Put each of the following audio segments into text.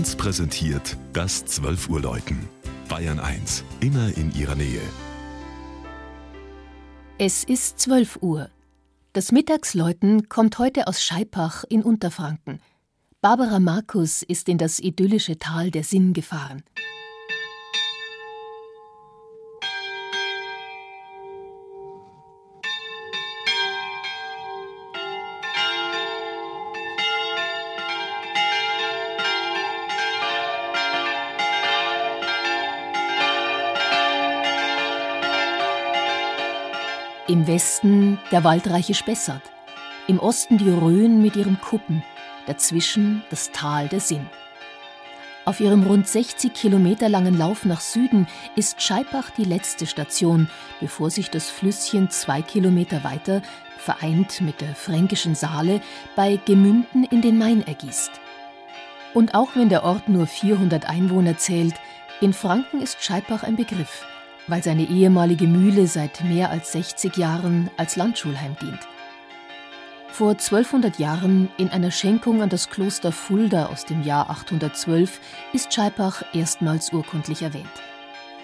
1 präsentiert das 12 Uhr Läuten. Bayern 1, immer in ihrer Nähe. Es ist 12 Uhr. Das Mittagsläuten kommt heute aus Scheipach in Unterfranken. Barbara Markus ist in das idyllische Tal der Sinn gefahren. Im Westen der waldreiche Spessart, im Osten die Rhön mit ihrem Kuppen, dazwischen das Tal der Sinn. Auf ihrem rund 60 Kilometer langen Lauf nach Süden ist Scheibach die letzte Station, bevor sich das Flüsschen zwei Kilometer weiter, vereint mit der fränkischen Saale, bei Gemünden in den Main ergießt. Und auch wenn der Ort nur 400 Einwohner zählt, in Franken ist Scheibach ein Begriff – weil seine ehemalige Mühle seit mehr als 60 Jahren als Landschulheim dient. Vor 1200 Jahren, in einer Schenkung an das Kloster Fulda aus dem Jahr 812, ist Scheibach erstmals urkundlich erwähnt.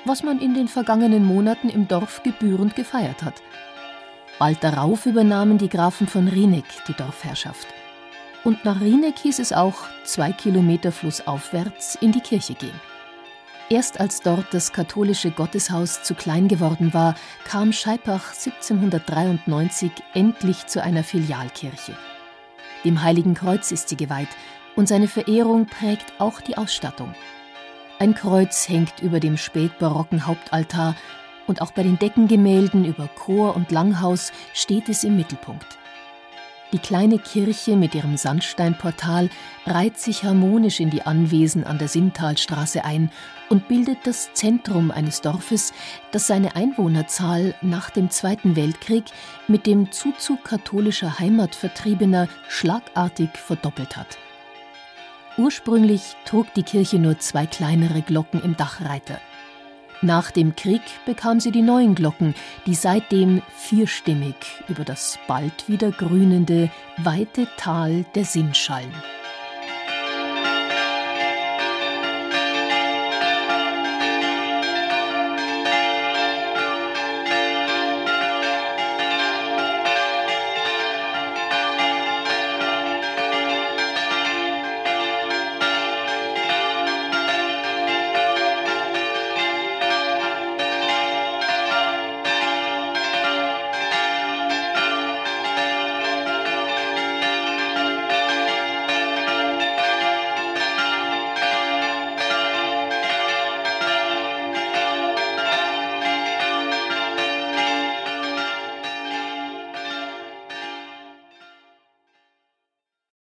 Was man in den vergangenen Monaten im Dorf gebührend gefeiert hat. Bald darauf übernahmen die Grafen von Rieneck die Dorfherrschaft. Und nach Rieneck hieß es auch, zwei Kilometer flussaufwärts in die Kirche gehen. Erst als dort das katholische Gotteshaus zu klein geworden war, kam Scheipach 1793 endlich zu einer Filialkirche. Dem Heiligen Kreuz ist sie geweiht und seine Verehrung prägt auch die Ausstattung. Ein Kreuz hängt über dem spätbarocken Hauptaltar und auch bei den Deckengemälden über Chor und Langhaus steht es im Mittelpunkt. Die kleine Kirche mit ihrem Sandsteinportal reiht sich harmonisch in die Anwesen an der Sinntalstraße ein und bildet das Zentrum eines Dorfes, das seine Einwohnerzahl nach dem Zweiten Weltkrieg mit dem Zuzug katholischer Heimatvertriebener schlagartig verdoppelt hat. Ursprünglich trug die Kirche nur zwei kleinere Glocken im Dachreiter. Nach dem Krieg bekam sie die neuen Glocken, die seitdem vierstimmig über das bald wieder grünende, weite Tal der Sinn schallen.